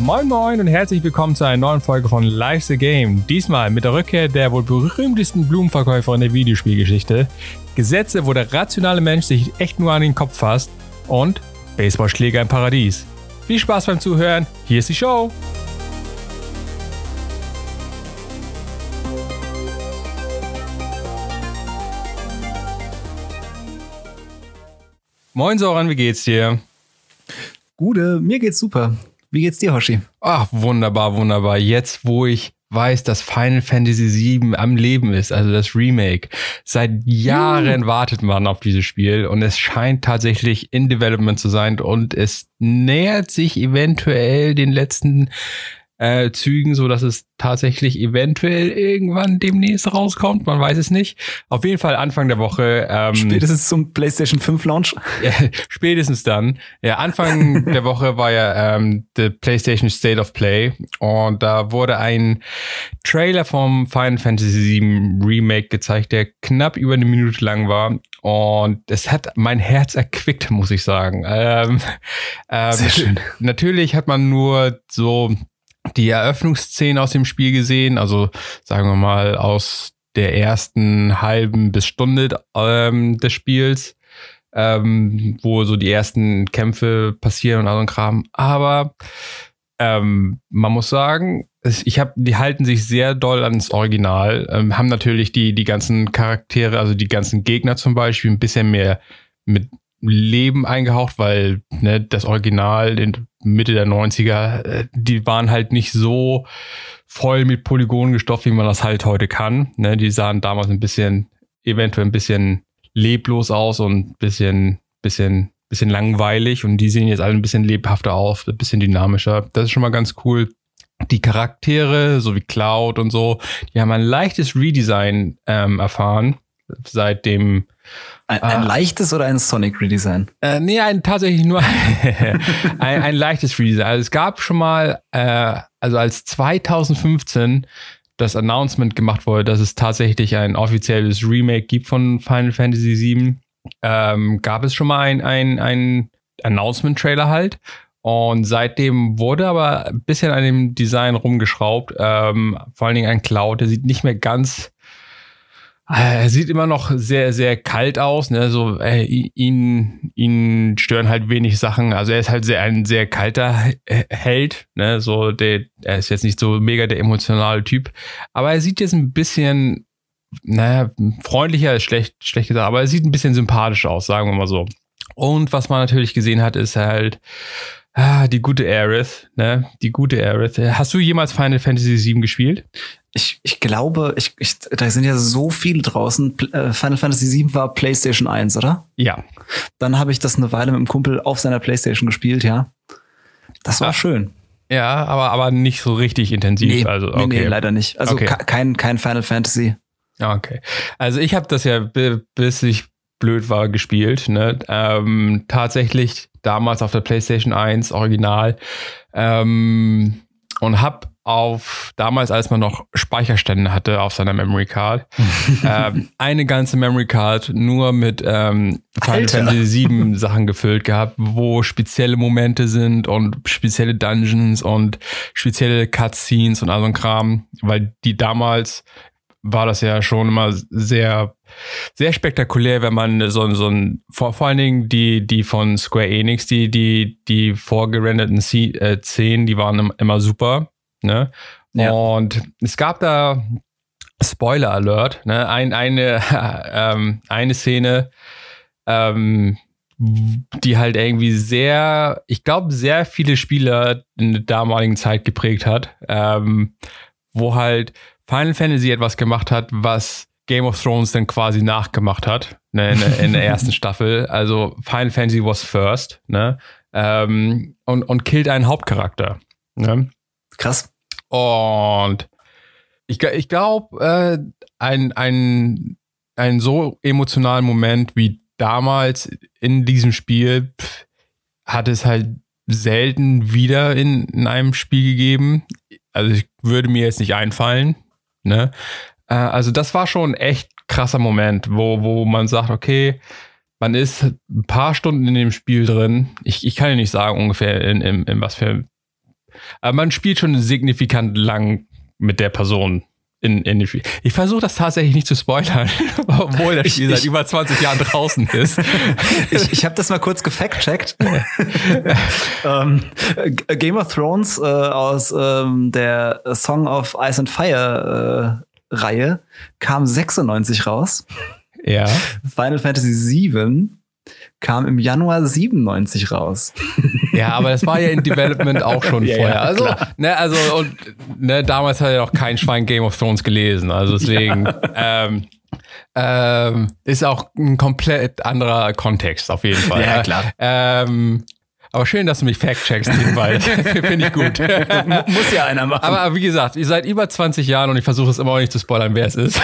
Moin Moin und herzlich willkommen zu einer neuen Folge von Life's a Game. Diesmal mit der Rückkehr der wohl berühmtesten Blumenverkäuferin der Videospielgeschichte. Gesetze, wo der rationale Mensch sich echt nur an den Kopf fasst. Und Baseballschläger im Paradies. Viel Spaß beim Zuhören. Hier ist die Show. Moin Soran, wie geht's dir? Gute, mir geht's super. Wie geht's dir, Hoshi? Ach, wunderbar, wunderbar. Jetzt, wo ich weiß, dass Final Fantasy VII am Leben ist, also das Remake. Seit Jahren wartet man auf dieses Spiel und es scheint tatsächlich in Development zu sein und es nähert sich eventuell den letzten äh, Zügen, so dass es tatsächlich eventuell irgendwann demnächst rauskommt. Man weiß es nicht. Auf jeden Fall Anfang der Woche. Ähm, spätestens zum PlayStation 5 Launch. Ja, spätestens dann. Ja, Anfang der Woche war ja ähm, der PlayStation State of Play und da wurde ein Trailer vom Final Fantasy VII Remake gezeigt, der knapp über eine Minute lang war. Und es hat mein Herz erquickt, muss ich sagen. Ähm, ähm, Sehr schön. Natürlich hat man nur so die Eröffnungsszene aus dem Spiel gesehen, also sagen wir mal aus der ersten halben bis Stunde ähm, des Spiels, ähm, wo so die ersten Kämpfe passieren und all so ein Kram. Aber ähm, man muss sagen, ich habe, die halten sich sehr doll ans Original, ähm, haben natürlich die, die ganzen Charaktere, also die ganzen Gegner zum Beispiel, ein bisschen mehr mit Leben eingehaucht, weil ne, das Original in Mitte der 90er, äh, die waren halt nicht so voll mit Polygonen gestopft, wie man das halt heute kann. Ne, die sahen damals ein bisschen, eventuell ein bisschen leblos aus und ein bisschen, bisschen, bisschen langweilig und die sehen jetzt alle ein bisschen lebhafter aus, ein bisschen dynamischer. Das ist schon mal ganz cool. Die Charaktere, so wie Cloud und so, die haben ein leichtes Redesign ähm, erfahren seit dem ein, ein ah. leichtes oder ein Sonic Redesign? Äh, nee, ein, tatsächlich nur ein, ein, leichtes Redesign. Also es gab schon mal, äh, also als 2015 das Announcement gemacht wurde, dass es tatsächlich ein offizielles Remake gibt von Final Fantasy VII, ähm, gab es schon mal ein, ein, ein Announcement-Trailer halt. Und seitdem wurde aber ein bisschen an dem Design rumgeschraubt. Ähm, vor allen Dingen ein Cloud, der sieht nicht mehr ganz er sieht immer noch sehr, sehr kalt aus. Ne? So, äh, ihn, ihn stören halt wenig Sachen. Also er ist halt sehr, ein sehr kalter Held. Ne? So, der, er ist jetzt nicht so mega der emotionale Typ. Aber er sieht jetzt ein bisschen, naja, freundlicher ist schlecht, schlecht gesagt, aber er sieht ein bisschen sympathisch aus, sagen wir mal so. Und was man natürlich gesehen hat, ist halt ah, die gute Aerith, ne? Die gute Aerith. Hast du jemals Final Fantasy VII gespielt? Ich, ich glaube, ich, ich, da sind ja so viele draußen. Äh, Final Fantasy VII war PlayStation 1, oder? Ja. Dann habe ich das eine Weile mit dem Kumpel auf seiner PlayStation gespielt, ja. Das war ja. schön. Ja, aber, aber nicht so richtig intensiv. Nee, also, okay. nee, nee leider nicht. Also okay. kein, kein Final Fantasy. Okay. Also ich habe das ja, bis ich blöd war, gespielt. Ne? Ähm, tatsächlich damals auf der PlayStation 1 Original. Ähm, und habe auf damals, als man noch Speicherstände hatte auf seiner Memory Card, ähm, eine ganze Memory Card nur mit ähm, Final Fantasy 7 Sachen gefüllt gehabt, wo spezielle Momente sind und spezielle Dungeons und spezielle Cutscenes und all so ein Kram, weil die damals war das ja schon immer sehr, sehr spektakulär, wenn man so, so ein, vor, vor allen Dingen die, die von Square Enix, die, die, die vorgerenderten äh, Szenen, die waren immer super. Ne? Ja. Und es gab da Spoiler Alert, ne? Ein, eine, ähm, eine Szene, ähm, die halt irgendwie sehr, ich glaube, sehr viele Spieler in der damaligen Zeit geprägt hat, ähm, wo halt Final Fantasy etwas gemacht hat, was Game of Thrones dann quasi nachgemacht hat ne, in, in, der ersten Staffel. Also Final Fantasy was first, ne? Ähm, und, und killt einen Hauptcharakter. Ne? Krass. Und ich, ich glaube, äh, ein, ein, ein so emotionalen Moment wie damals in diesem Spiel pff, hat es halt selten wieder in, in einem Spiel gegeben. Also ich würde mir jetzt nicht einfallen. Ne? Äh, also das war schon ein echt krasser Moment, wo, wo man sagt, okay, man ist ein paar Stunden in dem Spiel drin. Ich, ich kann ja nicht sagen ungefähr in, in, in was für Aber man spielt schon signifikant lang mit der Person in, in den Ich versuche das tatsächlich nicht zu spoilern, obwohl das Spiel ich, seit über 20 Jahren draußen ist. ich ich habe das mal kurz gefact-checkt. ähm, Game of Thrones äh, aus ähm, der Song of Ice and Fire äh, Reihe kam 96 raus. Ja. Final Fantasy VII kam im Januar 97 raus. Ja, aber das war ja in Development auch schon ja, vorher. also, ne, also und ne, damals hat ja noch kein Schwein Game of Thrones gelesen. Also deswegen ja. ähm, ähm, ist auch ein komplett anderer Kontext auf jeden Fall. Ja, klar. Ähm, aber schön, dass du mich fact-checkst nebenbei. Finde ich gut. Muss ja einer machen. Aber wie gesagt, ihr seid über 20 Jahren und ich versuche es immer noch nicht zu spoilern, wer es ist.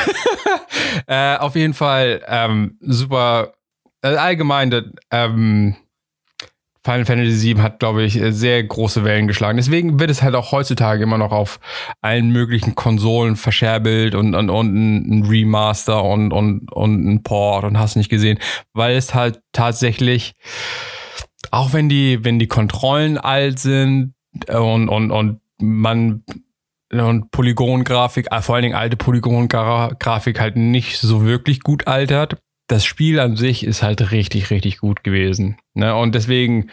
äh, auf jeden Fall ähm, super also allgemein, ähm, Final Fantasy VII hat, glaube ich, sehr große Wellen geschlagen. Deswegen wird es halt auch heutzutage immer noch auf allen möglichen Konsolen verscherbelt und, und, und ein Remaster und, und, und ein Port und hast nicht gesehen, weil es halt tatsächlich, auch wenn die, wenn die Kontrollen alt sind und, und, und man und Polygongrafik, äh, vor allen Dingen alte Polygongrafik halt nicht so wirklich gut altert, das Spiel an sich ist halt richtig, richtig gut gewesen. Ne? Und deswegen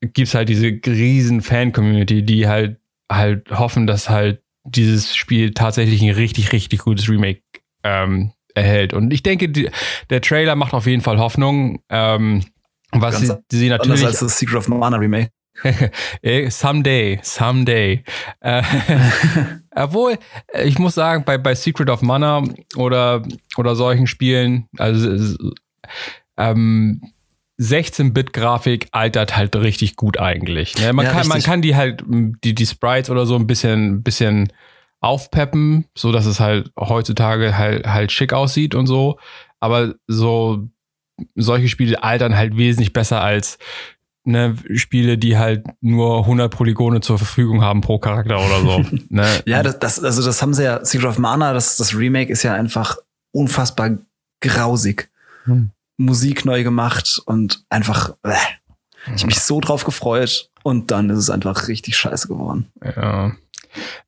gibt es halt diese riesen Fan-Community, die halt halt hoffen, dass halt dieses Spiel tatsächlich ein richtig, richtig gutes Remake ähm, erhält. Und ich denke, die, der Trailer macht auf jeden Fall Hoffnung. Ähm, was sie, sie natürlich. als das Secret of Mana Remake. Eh, someday, someday. Äh, obwohl, ich muss sagen, bei, bei Secret of Mana oder, oder solchen Spielen, also ähm, 16-Bit-Grafik altert halt richtig gut eigentlich. Ne? Man, ja, kann, man kann die halt, die, die Sprites oder so ein bisschen, bisschen aufpeppen, so dass es halt heutzutage halt, halt schick aussieht und so. Aber so solche Spiele altern halt wesentlich besser als ne, Spiele, die halt nur 100 Polygone zur Verfügung haben pro Charakter oder so. ne? Ja, das, das, also das haben sie ja, Secret of Mana, das, das Remake ist ja einfach unfassbar grausig. Hm. Musik neu gemacht und einfach, äh. ich habe mich so drauf gefreut und dann ist es einfach richtig scheiße geworden. Ja.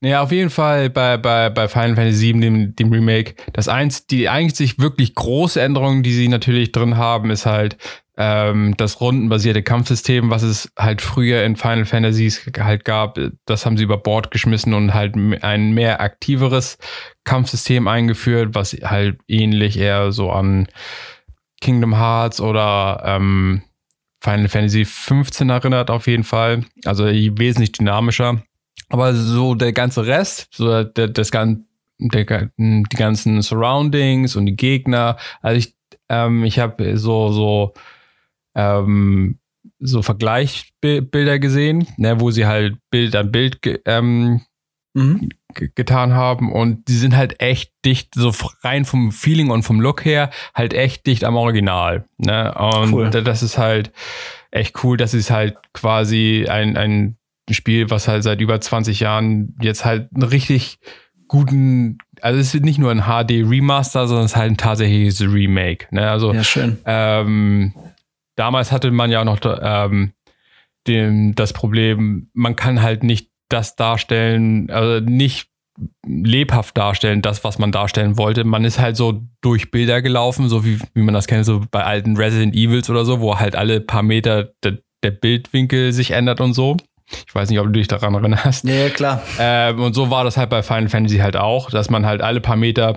Naja, auf jeden Fall bei, bei, bei Final Fantasy VII, dem, dem Remake, das eins, die eigentlich wirklich große Änderungen, die sie natürlich drin haben, ist halt, ähm, das rundenbasierte Kampfsystem, was es halt früher in Final Fantasies halt gab, das haben sie über Bord geschmissen und halt ein mehr aktiveres Kampfsystem eingeführt, was halt ähnlich eher so an Kingdom Hearts oder ähm, Final Fantasy 15 erinnert auf jeden Fall. Also wesentlich dynamischer. Aber so der ganze Rest, so der, das ganze der, die ganzen Surroundings und die Gegner. Also ich, ähm, ich habe so, so ähm, so Vergleichsbilder gesehen, ne, wo sie halt Bild an Bild ge ähm, mhm. getan haben und die sind halt echt dicht, so rein vom Feeling und vom Look her, halt echt dicht am Original. Ne? Und cool. das ist halt echt cool, dass es halt quasi ein, ein Spiel, was halt seit über 20 Jahren jetzt halt einen richtig guten, also es ist nicht nur ein HD Remaster, sondern es ist halt ein tatsächliches Remake. Ne? Also ja, schön. Ähm, damals hatte man ja noch ähm, dem, das Problem, man kann halt nicht das darstellen, also nicht lebhaft darstellen, das, was man darstellen wollte. Man ist halt so durch Bilder gelaufen, so wie, wie man das kennt, so bei alten Resident Evils oder so, wo halt alle paar Meter der, der Bildwinkel sich ändert und so. Ich weiß nicht, ob du dich daran erinnerst. Ja, ja klar. Ähm, und so war das halt bei Final Fantasy halt auch, dass man halt alle paar Meter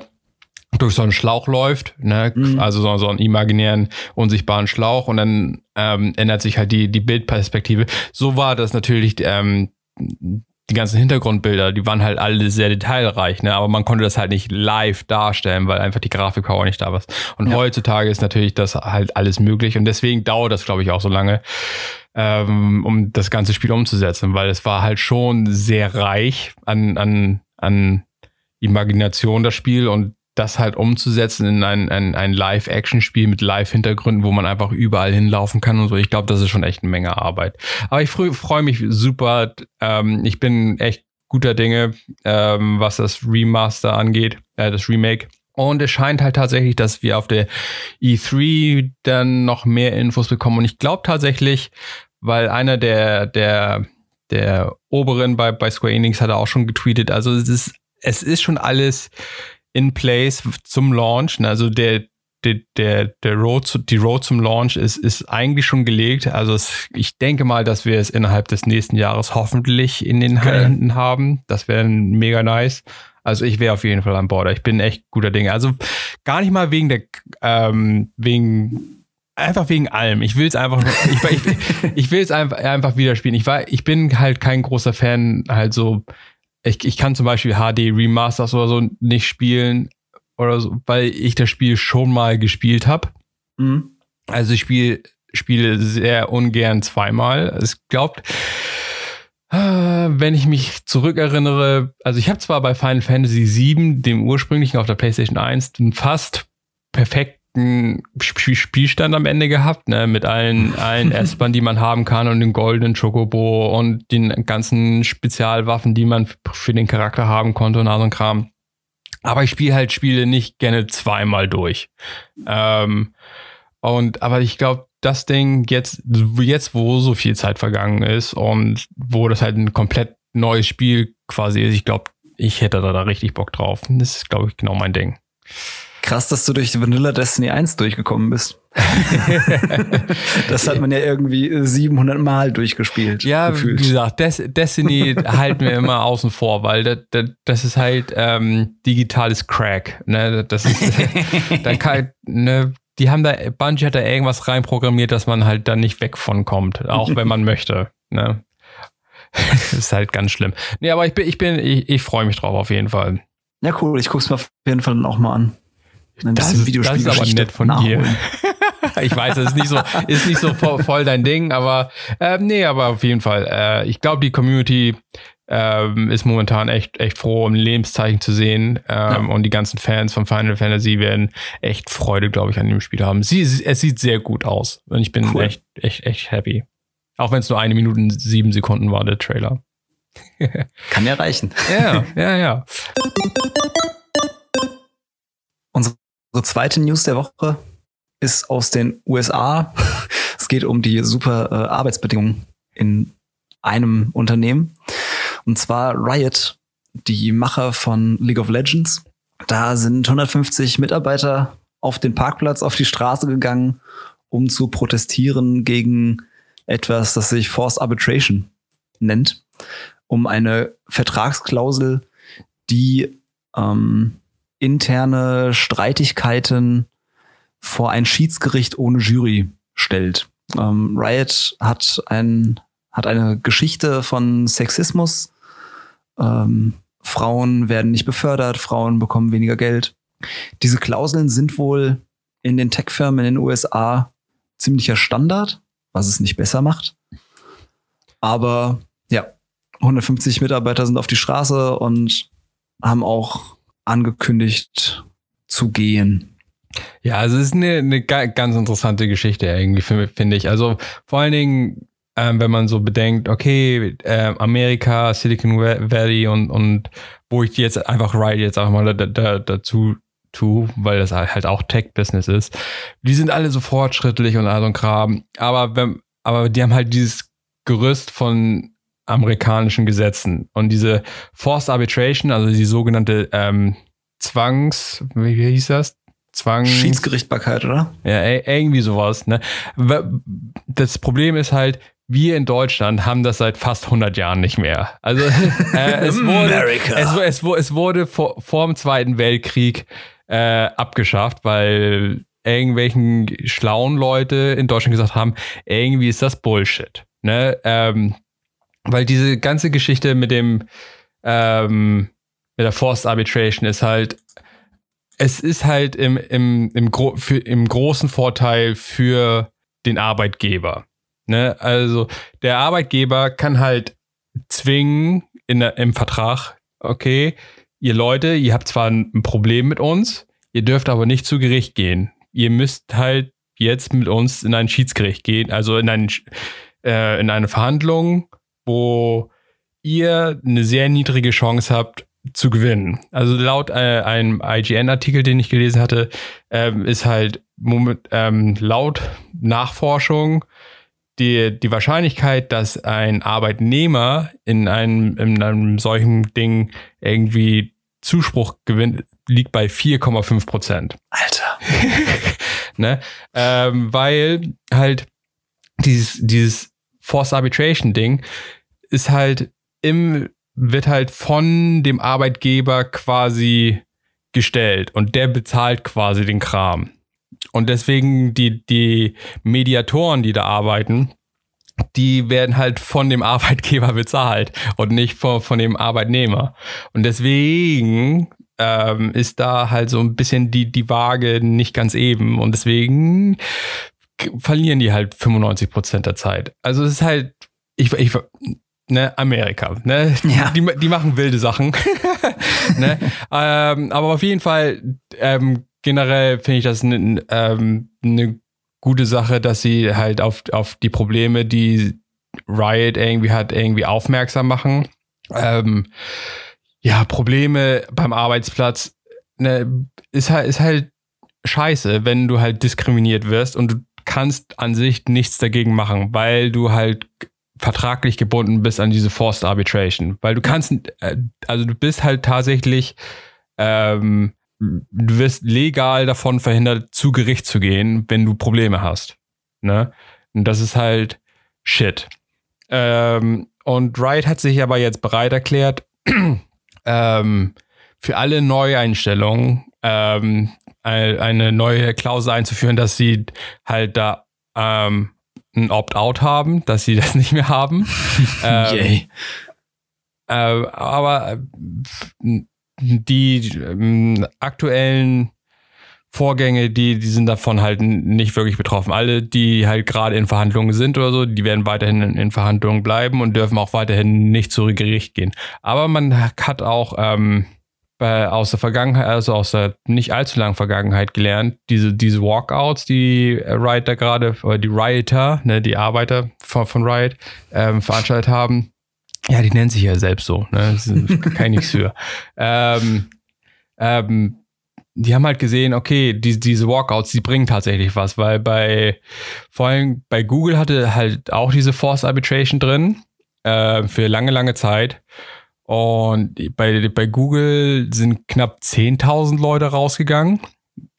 durch so einen Schlauch läuft, ne? Mhm. also so, so einen imaginären, unsichtbaren Schlauch und dann ähm, ändert sich halt die, die Bildperspektive. So war das natürlich, ähm, die ganzen Hintergrundbilder, die waren halt alle sehr detailreich, ne? aber man konnte das halt nicht live darstellen, weil einfach die Grafikpower nicht da war. Und ja. heutzutage ist natürlich das halt alles möglich und deswegen dauert das, glaube ich, auch so lange, ähm, um das ganze Spiel umzusetzen, weil es war halt schon sehr reich an, an, an Imagination, das Spiel und das halt umzusetzen in ein, ein, ein Live-Action-Spiel mit Live-Hintergründen, wo man einfach überall hinlaufen kann und so. Ich glaube, das ist schon echt eine Menge Arbeit. Aber ich freue mich super. Ähm, ich bin echt guter Dinge, ähm, was das Remaster angeht, äh, das Remake. Und es scheint halt tatsächlich, dass wir auf der E3 dann noch mehr Infos bekommen. Und ich glaube tatsächlich, weil einer der, der der Oberin bei, bei Square Enix hat er auch schon getweetet. Also es ist, es ist schon alles in place zum Launch. Ne? Also der, der, der, der Road zu, die Road zum Launch ist, ist eigentlich schon gelegt. Also es, ich denke mal, dass wir es innerhalb des nächsten Jahres hoffentlich in den okay. Händen haben. Das wäre mega nice. Also ich wäre auf jeden Fall an Bord. Ich bin echt guter Dinge. Also gar nicht mal wegen der, ähm, wegen, einfach wegen allem. Ich will es einfach, ich, ich, ich will es einfach, einfach wieder spielen. Ich war, ich bin halt kein großer Fan, halt so, ich, ich kann zum Beispiel HD Remasters oder so nicht spielen oder so, weil ich das Spiel schon mal gespielt habe. Mhm. Also ich spiele spiele sehr ungern zweimal. Es glaubt, wenn ich mich zurückerinnere, also ich habe zwar bei Final Fantasy VII, dem ursprünglichen auf der PlayStation 1, einen fast perfekten Spielstand am Ende gehabt, ne, mit allen, allen Espern, die man haben kann und den goldenen Chocobo und den ganzen Spezialwaffen, die man für den Charakter haben konnte und all so ein Kram. Aber ich spiele halt Spiele nicht gerne zweimal durch. Ähm, und aber ich glaube, das Ding jetzt, jetzt, wo so viel Zeit vergangen ist und wo das halt ein komplett neues Spiel quasi ist, ich glaube, ich hätte da, da richtig Bock drauf. Das ist, glaube ich, genau mein Ding. Krass, dass du durch Vanilla Destiny 1 durchgekommen bist. das hat man ja irgendwie 700 Mal durchgespielt. Ja, gefühlt. wie gesagt, Des Destiny halten wir immer außen vor, weil das, das, das ist halt ähm, digitales Crack. Ne? Das ist, da kann, ne, die haben da, Bungie hat da irgendwas reinprogrammiert, dass man halt da nicht weg von kommt, auch wenn man möchte. Ne? das ist halt ganz schlimm. Nee, aber ich bin, ich bin, ich, ich freue mich drauf auf jeden Fall. Ja, cool. Ich guck's mir auf jeden Fall dann auch mal an. Ein das, ist, das ist aber nett von nachholen. dir. ich weiß, es ist nicht so, ist nicht so voll, dein Ding, aber äh, nee, aber auf jeden Fall. Äh, ich glaube, die Community ähm, ist momentan echt, echt froh, um ein Lebenszeichen zu sehen. Ähm, ja. Und die ganzen Fans von Final Fantasy werden echt Freude, glaube ich, an dem Spiel haben. Sie, es sieht sehr gut aus. Und ich bin cool. echt, echt, echt happy. Auch wenn es nur eine Minute und sieben Sekunden war, der Trailer. Kann ja reichen. Ja, ja, ja. Unsere zweite News der Woche ist aus den USA. Es geht um die super äh, Arbeitsbedingungen in einem Unternehmen. Und zwar Riot, die Macher von League of Legends. Da sind 150 Mitarbeiter auf den Parkplatz, auf die Straße gegangen, um zu protestieren gegen etwas, das sich Forced Arbitration nennt, um eine Vertragsklausel, die ähm, interne Streitigkeiten vor ein Schiedsgericht ohne Jury stellt. Ähm, Riot hat ein hat eine Geschichte von Sexismus. Ähm, Frauen werden nicht befördert, Frauen bekommen weniger Geld. Diese Klauseln sind wohl in den Tech-Firmen in den USA ziemlicher Standard, was es nicht besser macht. Aber ja, 150 Mitarbeiter sind auf die Straße und haben auch angekündigt zu gehen. Ja, also es ist eine, eine ganz interessante Geschichte irgendwie, finde ich. Also vor allen Dingen ähm, wenn man so bedenkt, okay, äh, Amerika, Silicon Valley und, und wo ich jetzt einfach Riot jetzt auch mal da, da, dazu tue, weil das halt auch Tech-Business ist, die sind alle so fortschrittlich und all so ein Kram. Aber, wenn, aber die haben halt dieses Gerüst von amerikanischen Gesetzen und diese Forced Arbitration, also die sogenannte ähm, Zwangs, wie, hieß das? Zwangs Schiedsgerichtbarkeit, oder? Ja, irgendwie sowas. Ne? Das Problem ist halt, wir in Deutschland haben das seit fast 100 Jahren nicht mehr. Also äh, es, wurde, es, es, es, wurde vor, vor dem Zweiten Weltkrieg äh, abgeschafft, weil irgendwelchen schlauen Leute in Deutschland gesagt haben, irgendwie ist das Bullshit. Ne? Ähm, weil diese ganze Geschichte mit dem ähm, mit der Forced Arbitration ist halt es ist halt im, im, im, Gro für, im großen Vorteil für den Arbeitgeber. Ne? Also der Arbeitgeber kann halt zwingen in im Vertrag, okay, ihr Leute, ihr habt zwar ein Problem mit uns, ihr dürft aber nicht zu Gericht gehen. Ihr müsst halt jetzt mit uns in ein Schiedsgericht gehen, also in, ein, äh, in eine Verhandlung, wo ihr eine sehr niedrige Chance habt zu gewinnen. Also laut äh, einem IGN-Artikel, den ich gelesen hatte, ähm, ist halt moment, ähm, laut Nachforschung die, die Wahrscheinlichkeit, dass ein Arbeitnehmer in einem, in einem solchen Ding irgendwie Zuspruch gewinnt, liegt bei 4,5 Prozent. Alter. ne? Ähm, weil halt dieses, dieses Forced Arbitration Ding ist halt im, wird halt von dem Arbeitgeber quasi gestellt und der bezahlt quasi den Kram. Und deswegen die, die Mediatoren, die da arbeiten, die werden halt von dem Arbeitgeber bezahlt und nicht von, von dem Arbeitnehmer. Und deswegen ähm, ist da halt so ein bisschen die, die Waage nicht ganz eben. Und deswegen verlieren die halt 95 Prozent der Zeit. Also es ist halt, ich, ich ne, Amerika, ne? Ja. Die, die machen wilde Sachen. ne? ähm, aber auf jeden Fall, ähm, generell finde ich das eine ähm, ne gute Sache, dass sie halt auf, auf die Probleme, die Riot irgendwie hat, irgendwie aufmerksam machen. Ähm, ja, Probleme beim Arbeitsplatz ne, ist halt, ist halt scheiße, wenn du halt diskriminiert wirst und du kannst an sich nichts dagegen machen, weil du halt vertraglich gebunden bist an diese Forced Arbitration. Weil du kannst, äh, also du bist halt tatsächlich, ähm, du wirst legal davon verhindert, zu Gericht zu gehen, wenn du Probleme hast. Ne? Und das ist halt Shit. Ähm, und Riot hat sich aber jetzt bereit erklärt, ähm, für alle Neueinstellungen ähm, eine neue Klausel einzuführen, dass sie halt da ähm, ein Opt-out haben, dass sie das nicht mehr haben. ähm, äh, aber äh, die ähm, aktuellen Vorgänge, die, die sind davon halt nicht wirklich betroffen. Alle, die halt gerade in Verhandlungen sind oder so, die werden weiterhin in, in, Verhandlungen bleiben und dürfen auch weiterhin nicht zu Gericht gehen. Aber man hat auch ähm, bei, aus der Vergangenheit, also aus der nicht allzu langen Vergangenheit gelernt, diese, diese Walkouts, die Riot da gerade, oder die Rioter, ne, die Arbeiter von, von Riot, ähm, veranstaltet haben. Ja, die nennen sich ja selbst so, ne? Ich nichts für. Ähm, ähm, die haben halt gesehen, okay, die, diese Walkouts, die bringen tatsächlich was, weil bei, vor allem bei Google hatte halt auch diese Force Arbitration drin, äh, für lange, lange Zeit. Und bei, bei Google sind knapp 10.000 Leute rausgegangen,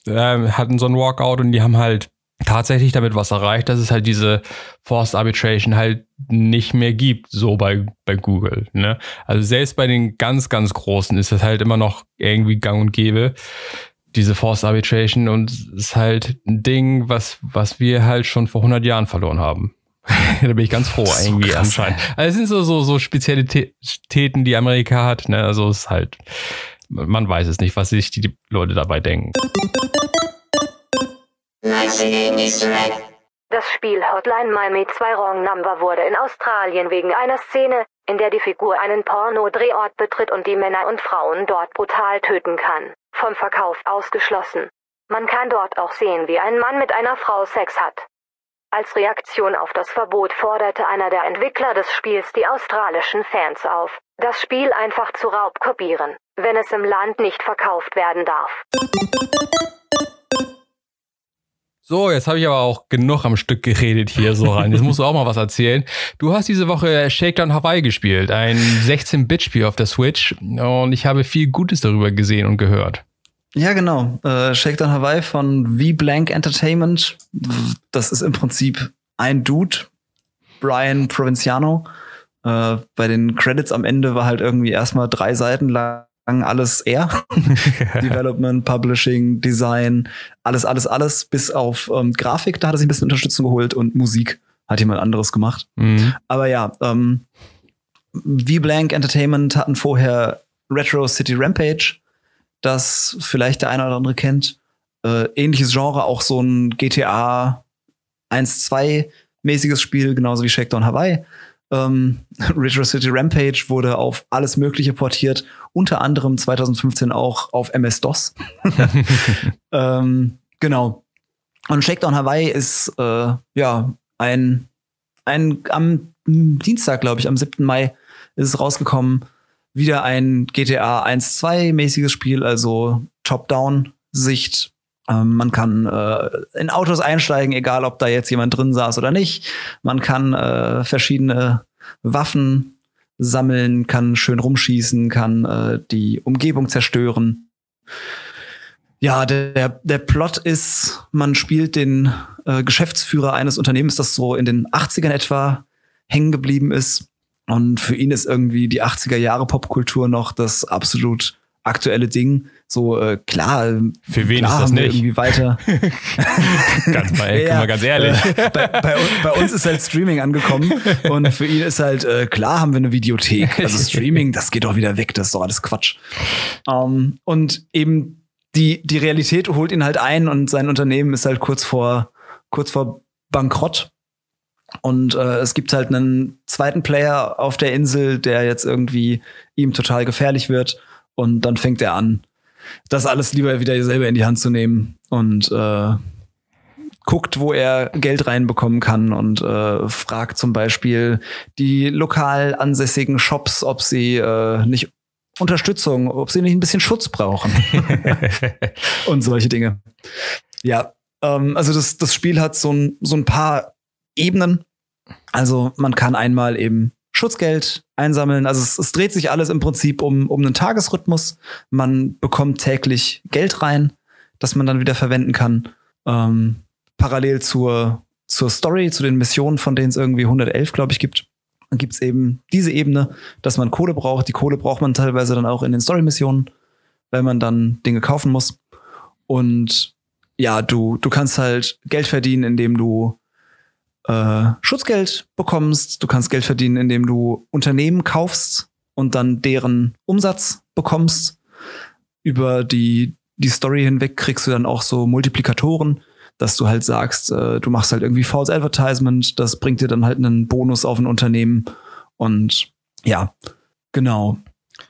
äh, hatten so ein Walkout und die haben halt tatsächlich damit was erreicht, dass es halt diese Forced Arbitration halt nicht mehr gibt, so bei, bei Google. Ne? Also selbst bei den ganz, ganz Großen ist das halt immer noch irgendwie gang und gäbe, diese Forced Arbitration und es ist halt ein Ding, was, was wir halt schon vor 100 Jahren verloren haben. da bin ich ganz froh so irgendwie krass, anscheinend. Also es sind so, so, so Spezialitäten, die Amerika hat. Ne? Also es ist halt, man weiß es nicht, was sich die Leute dabei denken. Das Spiel Hotline Miami 2 Wrong Number wurde in Australien wegen einer Szene, in der die Figur einen Porno-Drehort betritt und die Männer und Frauen dort brutal töten kann, vom Verkauf ausgeschlossen. Man kann dort auch sehen, wie ein Mann mit einer Frau Sex hat. Als Reaktion auf das Verbot forderte einer der Entwickler des Spiels die australischen Fans auf, das Spiel einfach zu raubkopieren, wenn es im Land nicht verkauft werden darf. So, jetzt habe ich aber auch genug am Stück geredet hier so rein. Jetzt musst du auch mal was erzählen. Du hast diese Woche Shakedown Hawaii gespielt, ein 16-Bit-Spiel auf der Switch und ich habe viel Gutes darüber gesehen und gehört. Ja, genau. Äh, Shakedown Hawaii von V-Blank Entertainment. Das ist im Prinzip ein Dude, Brian Provinciano. Äh, bei den Credits am Ende war halt irgendwie erstmal drei Seiten lang alles er. Development, Publishing, Design, alles, alles, alles, bis auf ähm, Grafik, da hat er sich ein bisschen Unterstützung geholt und Musik hat jemand anderes gemacht. Mhm. Aber ja, ähm, V-Blank Entertainment hatten vorher Retro City Rampage das vielleicht der eine oder andere kennt. Äh, ähnliches Genre, auch so ein GTA 1-2 mäßiges Spiel, genauso wie Shakedown Hawaii. Ähm, Retro City Rampage wurde auf alles Mögliche portiert, unter anderem 2015 auch auf MS-DOS. ähm, genau. Und Shakedown Hawaii ist äh, ja ein, ein am Dienstag, glaube ich, am 7. Mai ist es rausgekommen wieder ein GTA 1-2 mäßiges Spiel, also Top-Down-Sicht Ähm, man kann äh, in Autos einsteigen, egal ob da jetzt jemand drin saß oder nicht. Man kann äh, verschiedene Waffen sammeln, kann schön rumschießen, kann äh, die Umgebung zerstören. Ja, der, der Plot ist, man spielt den äh, Geschäftsführer eines Unternehmens, das so in den 80ern etwa hängen geblieben ist. Und für ihn ist irgendwie die 80er Jahre Popkultur noch das absolut aktuelle Ding. So äh, klar, für wen klar ist das nicht? irgendwie weiter. ganz, mal, Ja, mal ganz ehrlich. Äh, bei, bei, bei uns ist halt Streaming angekommen und für ihn ist halt äh, klar haben wir eine Videothek. Also Streaming, das geht doch wieder weg, das ist doch alles Quatsch. Ähm, und eben die die Realität holt ihn halt ein und sein Unternehmen ist halt kurz vor kurz vor Bankrott. Und äh, es gibt halt einen zweiten Player auf der Insel, der jetzt irgendwie ihm total gefährlich wird. Und dann fängt er an, das alles lieber wieder selber in die Hand zu nehmen und äh, guckt, wo er Geld reinbekommen kann und äh, fragt zum Beispiel die lokal ansässigen Shops, ob sie äh, nicht Unterstützung, ob sie nicht ein bisschen Schutz brauchen und solche Dinge. Ja, ähm, also das, das Spiel hat so ein, so ein paar Ebenen. Also man kann einmal eben Schutzgeld einsammeln. Also es, es dreht sich alles im Prinzip um, um einen Tagesrhythmus. Man bekommt täglich Geld rein, das man dann wieder verwenden kann. Ähm, parallel zur, zur Story, zu den Missionen, von denen es irgendwie 111, glaube ich, gibt, gibt es eben diese Ebene, dass man Kohle braucht. Die Kohle braucht man teilweise dann auch in den Story-Missionen, weil man dann Dinge kaufen muss. Und ja, du, du kannst halt Geld verdienen, indem du äh, Schutzgeld bekommst. Du kannst Geld verdienen, indem du Unternehmen kaufst und dann deren Umsatz bekommst. Über die, die Story hinweg kriegst du dann auch so Multiplikatoren, dass du halt sagst, äh, du machst halt irgendwie False Advertisement, das bringt dir dann halt einen Bonus auf ein Unternehmen. Und ja, genau.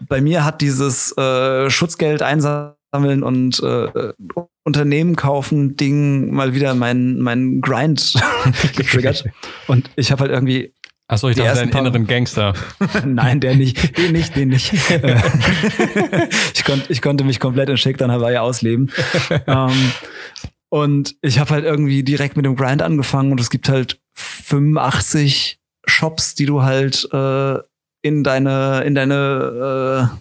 Bei mir hat dieses äh, Schutzgeld einsammeln und äh, Unternehmen kaufen Ding mal wieder meinen mein Grind getriggert. Und ich habe halt irgendwie Achso, ich dachte, deinen inneren Gangster. Nein, der nicht. Den nicht, den nicht. Ich, konnt, ich konnte mich komplett in Shakedown Hawaii ausleben. ähm, und ich habe halt irgendwie direkt mit dem Grind angefangen und es gibt halt 85 Shops, die du halt äh, in deine, in deine äh,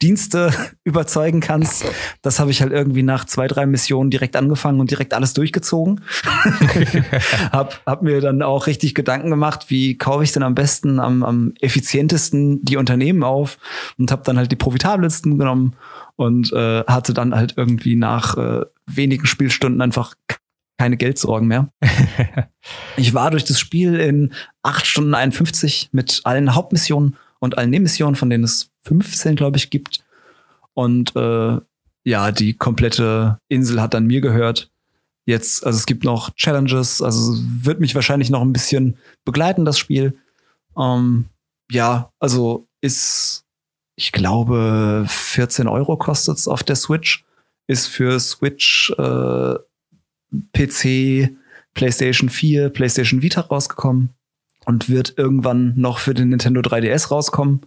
Dienste überzeugen kannst. Das habe ich halt irgendwie nach zwei, drei Missionen direkt angefangen und direkt alles durchgezogen. hab, hab mir dann auch richtig Gedanken gemacht, wie kaufe ich denn am besten, am, am effizientesten die Unternehmen auf und habe dann halt die profitabelsten genommen und äh, hatte dann halt irgendwie nach äh, wenigen Spielstunden einfach keine Geldsorgen mehr. ich war durch das Spiel in 8 Stunden 51 mit allen Hauptmissionen und allen Nebenmissionen, von denen es 15, glaube ich, gibt. Und äh, ja, die komplette Insel hat dann mir gehört. Jetzt, also es gibt noch Challenges, also wird mich wahrscheinlich noch ein bisschen begleiten, das Spiel. Ähm, ja, also ist, ich glaube, 14 Euro kostet es auf der Switch. Ist für Switch, äh, PC, PlayStation 4, PlayStation Vita rausgekommen und wird irgendwann noch für den Nintendo 3DS rauskommen.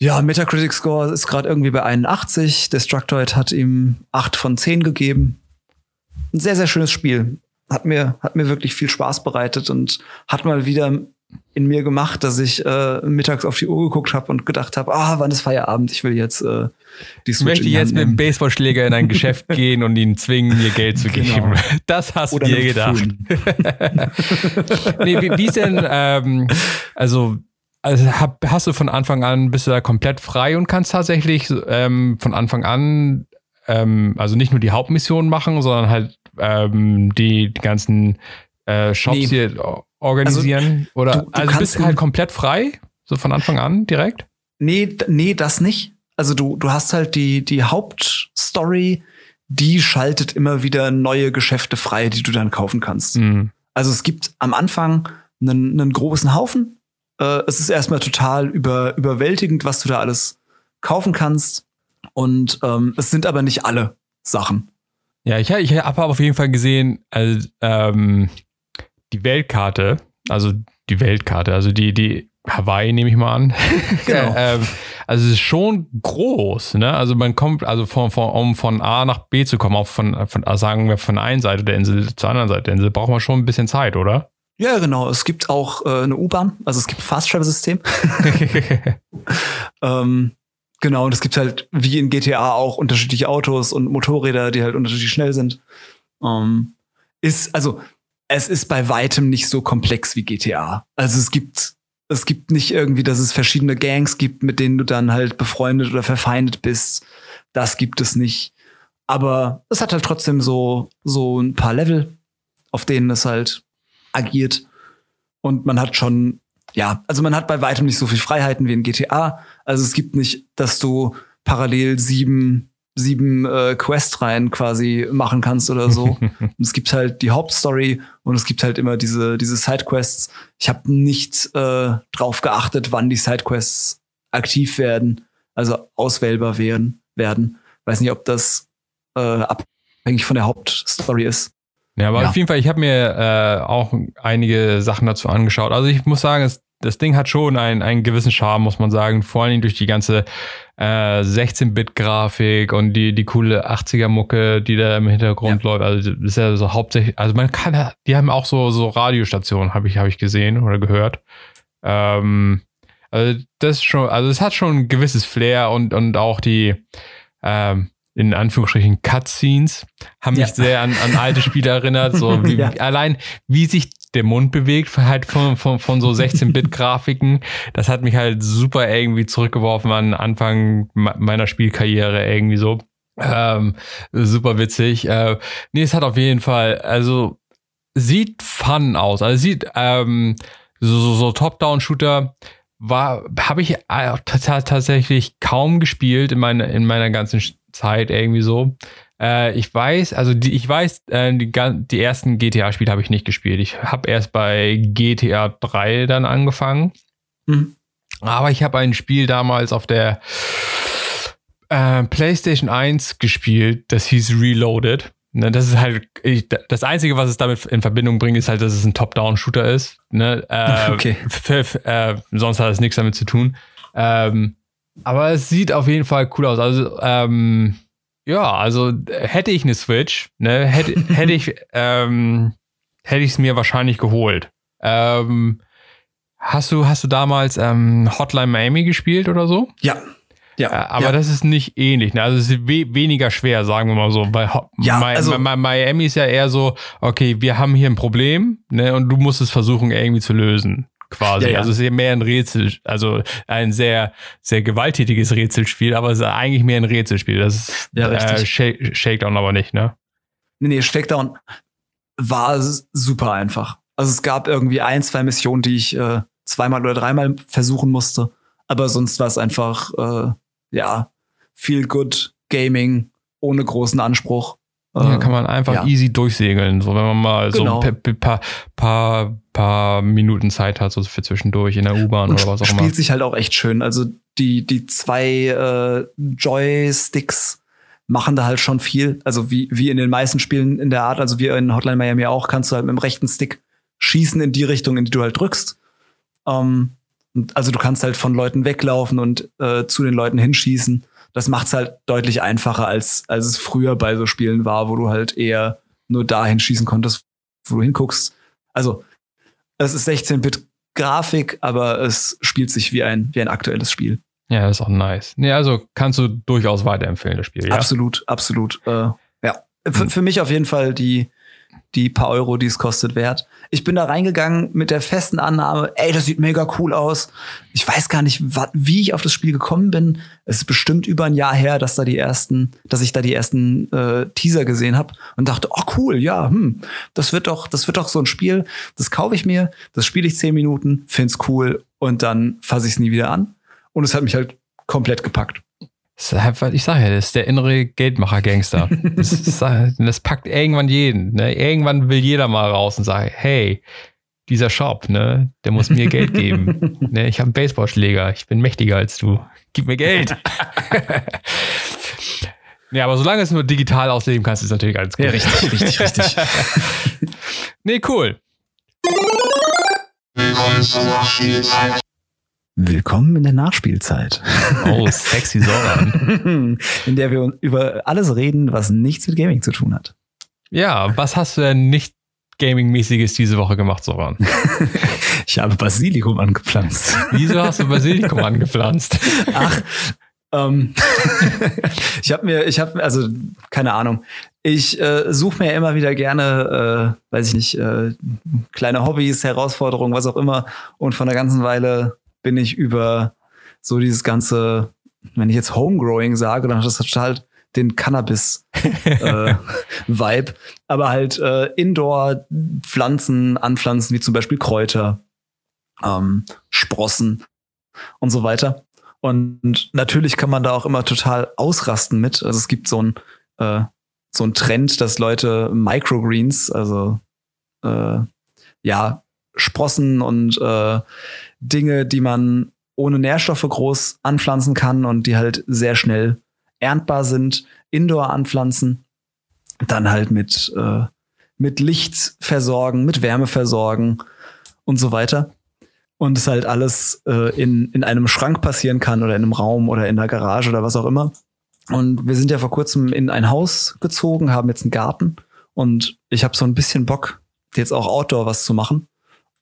Ja, Metacritic Score ist gerade irgendwie bei 81. Destructoid hat ihm 8 von 10 gegeben. Ein sehr, sehr schönes Spiel. Hat mir, hat mir wirklich viel Spaß bereitet und hat mal wieder in mir gemacht, dass ich äh, mittags auf die Uhr geguckt habe und gedacht habe, ah, wann ist Feierabend? Ich will jetzt äh, die Ich Switch möchte in die jetzt mit dem. Baseballschläger in ein Geschäft gehen und ihn zwingen, mir Geld zu Genau. geben. Das hast Oder du dir gedacht. Nee, wie, wie ist denn, ähm, also, also hab, hast du von Anfang an, bist du da komplett frei und kannst tatsächlich ähm, von Anfang an, ähm, also nicht nur die Hauptmission machen, sondern halt ähm, die, die ganzen äh, Shops Nee. hier organisieren? Oder du- du also bist du halt in- komplett frei? So von Anfang an direkt? Nee, nee, das nicht. Also du, du hast halt die, die Hauptstory, die schaltet immer wieder neue Geschäfte frei, die du dann kaufen kannst. Hm. Also es gibt am Anfang einen, einen großen Haufen. Äh, es ist erstmal total über, überwältigend, was du da alles kaufen kannst. Und ähm, es sind aber nicht alle Sachen. Ja, ich, ich habe auf jeden Fall gesehen, also, ähm, die Weltkarte, also die Weltkarte, also die, die Hawaii nehme ich mal an. Genau. ähm, also es ist schon groß, ne? Also man kommt, also von, von, um von A nach B zu kommen, auch von, von sagen wir von einer Seite der Insel zur anderen Seite der Insel, braucht man schon ein bisschen Zeit, oder? Ja, genau. Es gibt auch äh, eine U-Bahn, also es gibt Fast-Travel-System. ähm, genau, und es gibt halt wie in GTA auch unterschiedliche Autos und Motorräder, die halt unterschiedlich schnell sind. Ähm, ist, also, es ist bei weitem nicht so komplex wie GTA. Also es gibt, es gibt nicht irgendwie, dass es verschiedene Gangs gibt, mit denen du dann halt befreundet oder verfeindet bist. Das gibt es nicht. Aber es hat halt trotzdem so, so ein paar Level, auf denen es halt agiert. Und man hat schon, ja, also man hat bei weitem nicht so viel Freiheiten wie in GTA. Also es gibt nicht, dass du parallel sieben, sieben äh, Questreihen quasi machen kannst oder so. und es gibt halt die Hauptstory und es gibt halt immer diese, diese Sidequests. Ich habe nicht äh, drauf geachtet, wann die Sidequests aktiv werden, also auswählbar werden. werden. Weiß nicht, ob das äh, abhängig von der Hauptstory ist. Ja, aber ja. auf jeden Fall, ich habe mir äh, auch einige Sachen dazu angeschaut. Also ich muss sagen, es, das Ding hat schon einen, einen gewissen Charme, muss man sagen. Vor allem durch die ganze äh, 16-Bit-Grafik und die, die coole 80er-Mucke, die da im Hintergrund ja. läuft. Also das ist ja so hauptsächlich, also man kann, die haben auch so, so Radiostationen, habe ich, hab ich gesehen oder gehört. Ähm, also das ist schon, also es hat schon ein gewisses Flair und, und auch die, ähm, in Anführungsstrichen Cutscenes haben mich ja. sehr an, an alte Spiele erinnert. So wie, ja. allein wie sich der Mund bewegt, halt von, von, von so 16-Bit-Grafiken, das hat mich halt super irgendwie zurückgeworfen an Anfang meiner Spielkarriere irgendwie so. Ähm, super witzig. Äh, nee, es hat auf jeden Fall, also sieht fun aus. Also sieht ähm, so, so, so Top-Down-Shooter war, habe ich äh, tatsächlich kaum gespielt in meiner, in meiner ganzen Zeit irgendwie so. Äh, ich weiß, also die, ich weiß, äh, die, die ersten GTA-Spiele habe ich nicht gespielt. Ich habe erst bei GTA 3 dann angefangen. Mhm. Aber ich habe ein Spiel damals auf der äh, PlayStation 1 gespielt, das hieß Reloaded. Ne, das ist halt, ich, das Einzige, was es damit in Verbindung bringt, ist halt, dass es ein Top-Down-Shooter ist. Ne? Äh, okay. Äh, sonst hat es nichts damit zu tun. Ähm, aber es sieht auf jeden Fall cool aus. Also, ähm, ja, also hätte ich eine Switch, ne, hätte, hätte ich ähm, hätte ich es mir wahrscheinlich geholt. Ähm, hast du hast du damals ähm, Hotline Miami gespielt oder so? Ja. Ja, äh, aber ja. das ist nicht ähnlich. Ne? Also es ist we weniger schwer, sagen wir mal so. Bei ja, Mi also Miami ist ja eher so, okay, wir haben hier ein Problem, ne, und du musst es versuchen irgendwie zu lösen quasi. Ja, ja. Also es ist mehr ein Rätsel, also ein sehr, sehr gewalttätiges Rätselspiel, aber es ist eigentlich mehr ein Rätselspiel. Das ist ja, äh, Shake, Shakedown aber nicht, ne? Nee, nee, Shakedown war super einfach. Also es gab irgendwie ein, zwei Missionen, die ich äh, zweimal oder dreimal versuchen musste. Aber sonst war es einfach, äh, ja, viel good Gaming ohne großen Anspruch. Ja, kann man einfach ja. easy durchsegeln, so wenn man mal genau. so ein paar, paar, paar Minuten Zeit hat, so für zwischendurch in der U-Bahn oder was auch immer. Spielt sich halt auch echt schön. Also die, die zwei äh, Joysticks machen da halt schon viel. Also wie, wie in den meisten Spielen in der Art, also wie in Hotline Miami auch, kannst du halt mit dem rechten Stick schießen in die Richtung, in die du halt drückst. Ähm, also du kannst halt von Leuten weglaufen und äh, zu den Leuten hinschießen das macht es halt deutlich einfacher, als, als es früher bei so Spielen war, wo du halt eher nur dahin schießen konntest, wo du hinguckst. Also, es ist 16-Bit-Grafik, aber es spielt sich wie ein, wie ein aktuelles Spiel. Ja, das ist auch nice. Nee, also kannst du durchaus weiterempfehlen, das Spiel. Ja? Absolut, absolut. Äh, ja. Für, für mich auf jeden Fall die, die paar Euro, die es kostet, wert. Ich bin da reingegangen mit der festen Annahme, ey, das sieht mega cool aus. Ich weiß gar nicht, wie ich auf das Spiel gekommen bin. Es ist bestimmt über ein Jahr her, dass da die ersten, dass ich da die ersten äh, Teaser gesehen habe und dachte, oh cool, ja, hm, das wird doch, das wird doch so ein Spiel. Das kaufe ich mir, das spiele ich zehn Minuten, find's cool und dann fasse ich es nie wieder an. Und es hat mich halt komplett gepackt. Ich sage ja, das ist der innere Geldmacher-Gangster. Das, das, packt irgendwann jeden. Ne? Irgendwann will jeder mal raus und sagt, hey, dieser Shop, ne, der muss mir Geld geben. ne, ich habe einen Baseballschläger, ich bin mächtiger als du. Gib mir Geld. ja, aber solange es nur digital ausleben kannst, ist natürlich alles gut. Ja, richtig, richtig, richtig. nee, cool. Willkommen in der Nachspielzeit. Oh, sexy Soran. in der wir über alles reden, was nichts mit Gaming zu tun hat. Ja, was hast du denn nicht Gaming-mäßiges diese Woche gemacht, Soran? ich habe Basilikum angepflanzt. Wieso hast du Basilikum angepflanzt? Ach, ähm, ich habe mir, ich habe, also keine Ahnung. Ich äh, suche mir immer wieder gerne, äh, weiß ich nicht, äh, kleine Hobbys, Herausforderungen, was auch immer. Und von der ganzen Weile bin ich über so dieses ganze, wenn ich jetzt Homegrowing sage, dann hat das total den Cannabis-Vibe, äh, aber halt äh, Indoor-Pflanzen anpflanzen, wie zum Beispiel Kräuter, ähm, Sprossen und so weiter. Und natürlich kann man da auch immer total ausrasten mit. Also es gibt so ein äh, so ein Trend, dass Leute Microgreens, also äh, ja Sprossen und äh, Dinge, die man ohne Nährstoffe groß anpflanzen kann und die halt sehr schnell erntbar sind, indoor anpflanzen, dann halt mit, äh, mit Licht versorgen, mit Wärme versorgen und so weiter. Und es halt alles äh, in, in einem Schrank passieren kann oder in einem Raum oder in der Garage oder was auch immer. Und wir sind ja vor kurzem in ein Haus gezogen, haben jetzt einen Garten und ich habe so ein bisschen Bock, jetzt auch Outdoor was zu machen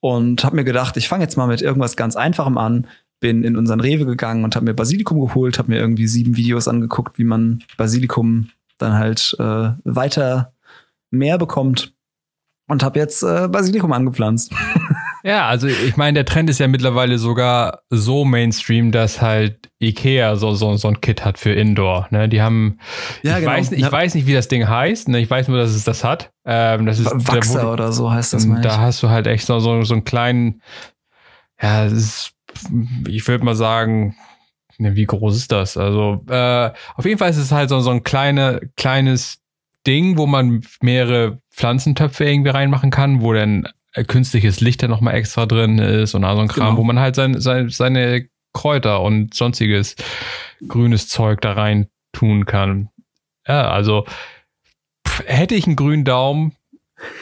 und habe mir gedacht, ich fange jetzt mal mit irgendwas ganz Einfachem an. Bin in unseren Rewe gegangen und habe mir Basilikum geholt, habe mir irgendwie sieben Videos angeguckt, wie man Basilikum dann halt äh, weiter mehr bekommt und habe jetzt äh, Basilikum angepflanzt. Ja, also ich meine, der Trend ist ja mittlerweile sogar so Mainstream, dass halt Ikea so, so, so ein Kit hat für Indoor. Ne? Die haben, ja, ich, genau. weiß, ich ja. weiß nicht, wie das Ding heißt. Ne? Ich weiß nur, dass es das hat. Ähm, das ist Wachser der, oder so heißt das. Da hast du halt echt so, so, so einen kleinen, ja, ist, ich würde mal sagen, ne, wie groß ist das? Also äh, auf jeden Fall ist es halt so, so ein kleine, kleines Ding, wo man mehrere Pflanzentöpfe irgendwie reinmachen kann, wo dann künstliches Licht da nochmal extra drin ist und all so ein Kram, genau. wo man halt sein, sein, seine Kräuter und sonstiges grünes Zeug da rein tun kann. Ja, also pff, hätte ich einen grünen Daumen,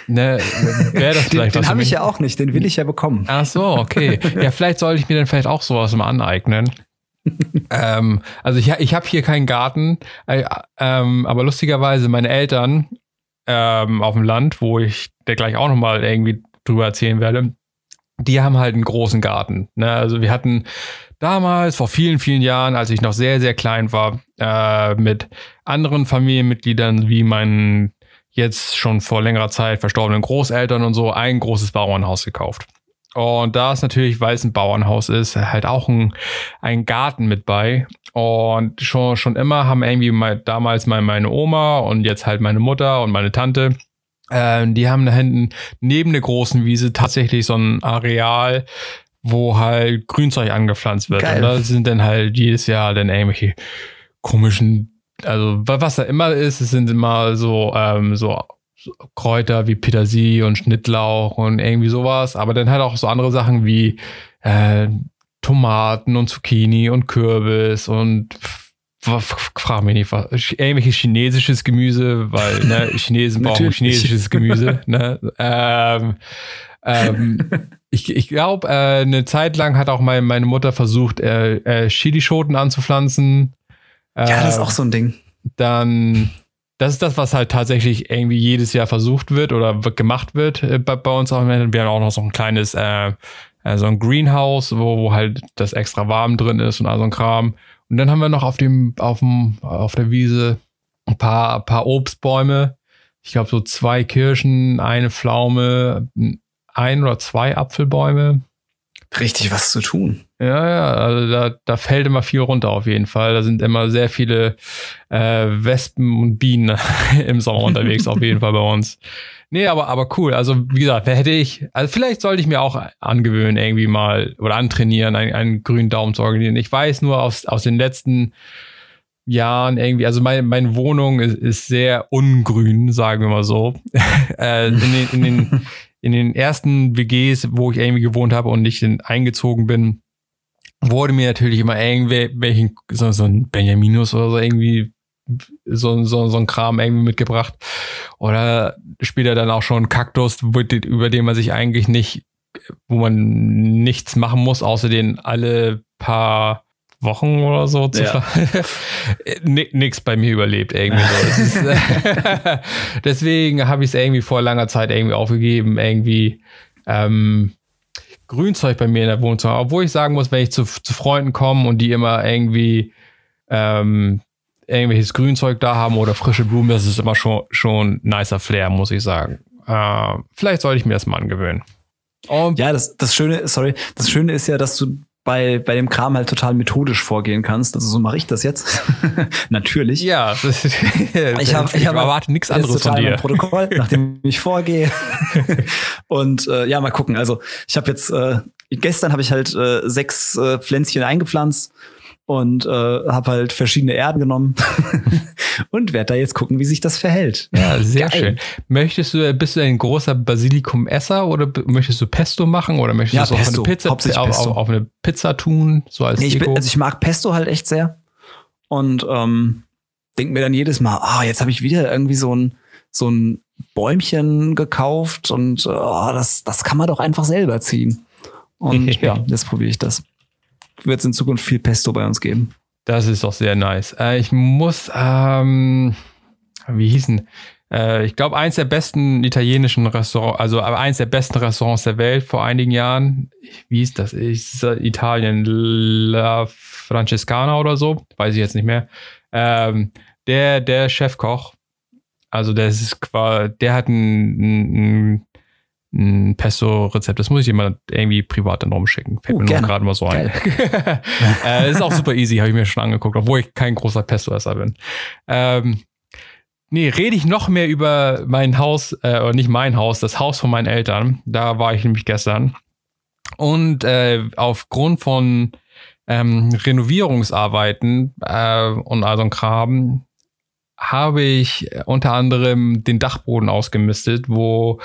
ne, wäre das vielleicht den, was. Den habe ich ja auch nicht, den will ich ja bekommen. Ach so, okay. Ja, vielleicht sollte ich mir dann vielleicht auch sowas mal aneignen. ähm, also ich, ich habe hier keinen Garten, äh, ähm, aber lustigerweise meine Eltern ähm, auf dem Land, wo ich der gleich auch nochmal irgendwie drüber erzählen werde, die haben halt einen großen Garten. Ne? Also wir hatten damals, vor vielen, vielen Jahren, als ich noch sehr, sehr klein war, äh, mit anderen Familienmitgliedern wie meinen jetzt schon vor längerer Zeit verstorbenen Großeltern und so ein großes Bauernhaus gekauft. Und da ist natürlich, weil es ein Bauernhaus ist, halt auch ein, ein Garten mit bei. Und schon, schon immer haben irgendwie mal, damals mal meine Oma und jetzt halt meine Mutter und meine Tante ähm, die haben da hinten neben der großen Wiese tatsächlich so ein Areal, wo halt Grünzeug angepflanzt wird. Geil. Und da sind dann halt jedes Jahr dann irgendwelche komischen, also was da immer ist, es sind immer so, ähm, so Kräuter wie Petersilie und Schnittlauch und irgendwie sowas, aber dann halt auch so andere Sachen wie äh, Tomaten und Zucchini und Kürbis und frag mich nicht, was, irgendwelches chinesisches Gemüse, weil ne, Chinesen brauchen chinesisches Gemüse. Ne? Ähm, ähm, ich ich glaube, äh, eine Zeit lang hat auch mein, meine Mutter versucht, äh, äh, Chilischoten anzupflanzen. ja, das ist auch so ein Ding. Dann, das ist das, was halt tatsächlich irgendwie jedes Jahr versucht wird oder gemacht wird äh, bei, bei, uns auch. Wir haben auch noch so ein kleines, äh, äh, so ein Greenhouse, wo, wo halt das extra warm drin ist und all so ein Kram. Und dann haben wir noch auf dem, auf dem, auf der Wiese ein paar, paar Obstbäume. Ich glaube, so zwei Kirschen, eine Pflaume, ein oder zwei Apfelbäume. Richtig was zu tun. Ja, ja, also da, da fällt immer viel runter auf jeden Fall. Da sind immer sehr viele äh, Wespen und Bienen im Sommer unterwegs, auf jeden Fall bei uns. Nee, aber, aber cool. Also, wie gesagt, hätte ich, also vielleicht sollte ich mir auch angewöhnen, irgendwie mal oder antrainieren, einen, einen grünen Daumen zu organisieren. Ich weiß nur aus, aus den letzten Jahren irgendwie, also meine, meine Wohnung ist, ist sehr ungrün, sagen wir mal so. äh, in, den, in, den, in den ersten WGs, wo ich irgendwie gewohnt habe und nicht eingezogen bin, wurde mir natürlich immer irgendwelchen, so, so ein Benjaminus oder so irgendwie so, so, so ein Kram irgendwie mitgebracht. Oder später dann auch schon Kaktus, über den man sich eigentlich nicht, wo man nichts machen muss, außer den alle paar Wochen oder so zu Ja. nix bei mir überlebt irgendwie so. Ist, deswegen habe ich es irgendwie vor langer Zeit irgendwie aufgegeben, irgendwie ähm, Grünzeug bei mir in der Wohnung zu haben. Obwohl ich sagen muss, wenn ich zu, zu Freunden komme und die immer irgendwie ähm, irgendwelches Grünzeug da haben oder frische Blumen, das ist immer schon, schon ein nicer Flair, muss ich sagen. Äh, vielleicht sollte ich mir das mal angewöhnen. Und Ja, das, das Schöne, sorry, das Schöne ist ja, dass du bei, bei dem Kram halt total methodisch vorgehen kannst. Also so mache ich das jetzt. Natürlich. ja, das, ich, Ich, hab, ich, hab- erwarte nichts anderes von dir. Protokoll, nachdem ich vorgehe. und äh, ja, mal gucken. Also ich habe jetzt äh, gestern habe ich halt äh, sechs äh, Pflänzchen eingepflanzt und äh, habe halt verschiedene Erden genommen und werde da jetzt gucken, wie sich das verhält. Ja, sehr Geil. schön. Möchtest du, bist du ein großer Basilikum-Esser oder möchtest du Pesto machen oder möchtest Ja, du es auf eine Pizza, auf, auf, auf eine Pizza tun, so als Nee, ich, bin, also ich mag Pesto halt echt sehr und ähm, denke mir dann jedes Mal, ah, jetzt habe ich wieder irgendwie so ein so ein Bäumchen gekauft und äh, ah, das das kann man doch einfach selber ziehen. Und ja, jetzt probiere ich das. Wird es in Zukunft viel Pesto bei uns geben. Das ist doch sehr nice. Äh, ich muss, ähm, wie hießen? Äh, ich glaube, eins der besten italienischen Restaurants, also eins der besten Restaurants der Welt vor einigen Jahren. Wie hieß das? Ist äh, Italien La Francescana oder so? Weiß ich jetzt nicht mehr. Ähm, der, der Chefkoch, also der ist quasi, der hat ein, ein, ein Pesto-Rezept. Das muss ich jemand irgendwie privat dann rumschicken. Fällt Oh, mir nur gerne. gerade mal so ein. äh, ist auch super easy, habe ich mir schon angeguckt, obwohl ich kein großer Pesto-Esser bin. Ähm, nee, rede ich noch mehr über mein Haus, äh, oder nicht mein Haus, das Haus von meinen Eltern. Da war ich nämlich gestern. Und äh, aufgrund von ähm, Renovierungsarbeiten äh, und all so ein Kram habe ich unter anderem den Dachboden ausgemistet, wo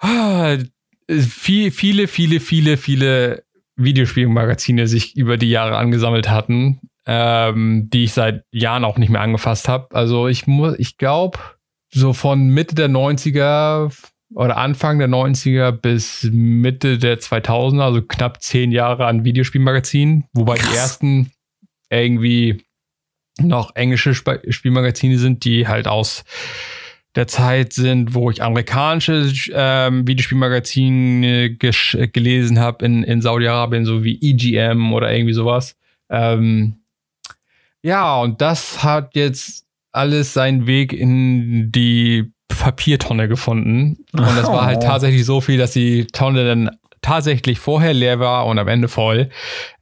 viel, viele, viele, viele, viele Videospielmagazine sich über die Jahre angesammelt hatten, ähm, die ich seit Jahren auch nicht mehr angefasst habe. Also ich muss, ich glaube, so von Mitte der 90er oder Anfang der 90er bis Mitte der 2000er, also knapp zehn Jahre an Videospielmagazinen, wobei Krass. die ersten irgendwie noch englische Sp Spielmagazine sind, die halt aus der Zeit sind, wo ich amerikanische ähm, Videospielmagazine gelesen habe in, in Saudi-Arabien, so wie EGM oder irgendwie sowas. Ähm, ja, und das hat jetzt alles seinen Weg in die Papiertonne gefunden. Und das war halt Oh. tatsächlich so viel, dass die Tonne dann tatsächlich vorher leer war und am Ende voll.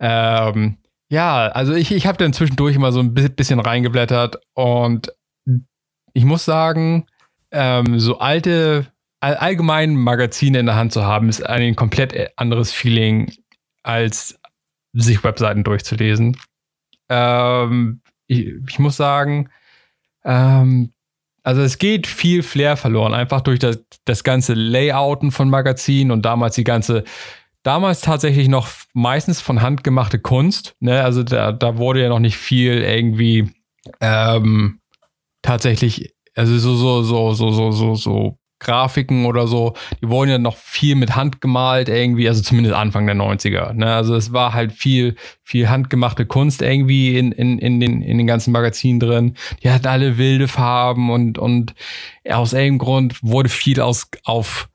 Ähm, ja, also ich, ich habe dann zwischendurch immer so ein bi- bisschen reingeblättert und ich muss sagen, ähm, so alte, all, allgemein Magazine in der Hand zu haben, ist ein komplett anderes Feeling, als sich Webseiten durchzulesen. Ähm, ich, ich muss sagen, ähm, also es geht viel Flair verloren, einfach durch das, das ganze Layouten von Magazinen und damals die ganze, damals tatsächlich noch meistens von Hand gemachte Kunst. Ne? Also da, da wurde ja noch nicht viel irgendwie ähm, tatsächlich, also so, so, so, so, so, so, so Grafiken oder so, die wurden ja noch viel mit Hand gemalt irgendwie, also zumindest Anfang der 90er. Ne? Also es war halt viel, viel handgemachte Kunst irgendwie in, in, in, den, in den ganzen Magazinen drin. Die hatten alle wilde Farben und, und aus irgendeinem Grund wurde viel aus, auf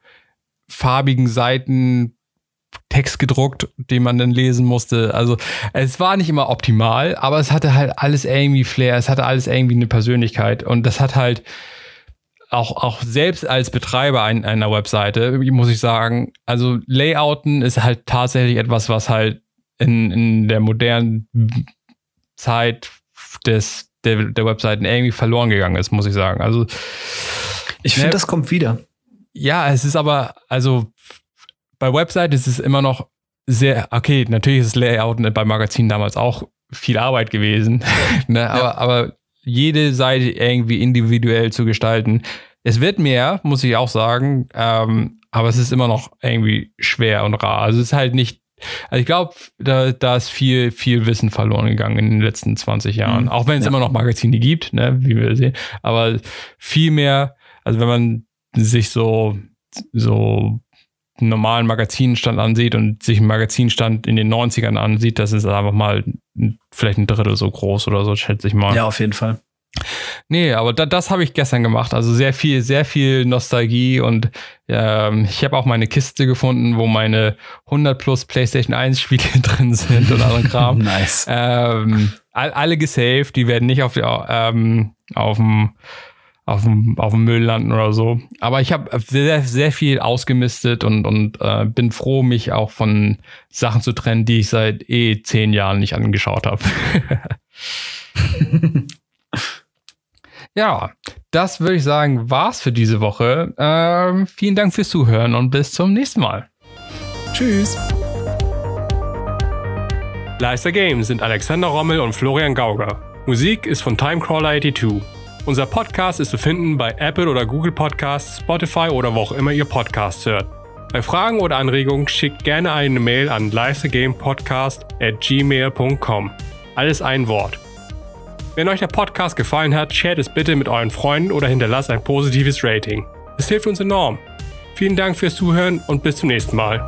farbigen Seiten Text gedruckt, den man dann lesen musste. Also es war nicht immer optimal, aber es hatte halt alles irgendwie Flair, es hatte alles irgendwie eine Persönlichkeit und das hat halt auch, auch selbst als Betreiber ein, einer Webseite, muss ich sagen, also Layouten ist halt tatsächlich etwas, was halt in, in der modernen Zeit des, der, der Webseiten irgendwie verloren gegangen ist, muss ich sagen. Also Ich Ne? finde, das kommt wieder. ja, es ist aber, also bei Website ist es immer noch sehr, okay, natürlich ist das Layout bei Magazinen damals auch viel Arbeit gewesen, ne, aber, aber jede Seite irgendwie individuell zu gestalten. Es wird mehr, muss ich auch sagen, ähm, aber es ist immer noch irgendwie schwer und rar. Also es ist halt nicht, also ich glaube, da, da ist viel, viel Wissen verloren gegangen in den letzten 20 Jahren. Mhm. Auch wenn es Ja. immer noch Magazine gibt, ne, wie wir sehen. Aber viel mehr, also wenn man sich so, so einen normalen Magazinstand ansieht und sich einen Magazinstand in den 90ern ansieht, das ist einfach mal vielleicht ein Drittel so groß oder so, schätze ich mal. Ja, auf jeden Fall. Nee, aber da, das habe ich gestern gemacht. Also sehr viel, sehr viel Nostalgie und ähm, ich habe auch meine Kiste gefunden, wo meine 100 plus PlayStation 1 Spiele drin sind und anderen Kram. nice. Ähm, all, alle gesaved, die werden nicht auf, ähm, auf dem auf dem, auf dem Müll landen oder so. Aber ich habe sehr, sehr viel ausgemistet und, und äh, bin froh, mich auch von Sachen zu trennen, die ich seit eh zehn Jahren nicht angeschaut habe. ja, das würde ich sagen, war's für diese Woche. Ähm, vielen Dank fürs Zuhören und bis zum nächsten Mal. Tschüss. Leister Games sind Alexander Rommel und Florian Gauger. Musik ist von Timecrawler 82. Unser Podcast ist zu finden bei Apple oder Google Podcasts, Spotify oder wo auch immer ihr Podcasts hört. Bei Fragen oder Anregungen schickt gerne eine Mail an leistergamepodcast at gmail.com. Alles ein Wort. Wenn euch der Podcast gefallen hat, shared es bitte mit euren Freunden oder hinterlasst ein positives Rating. Es hilft uns enorm. Vielen Dank fürs Zuhören und bis zum nächsten Mal.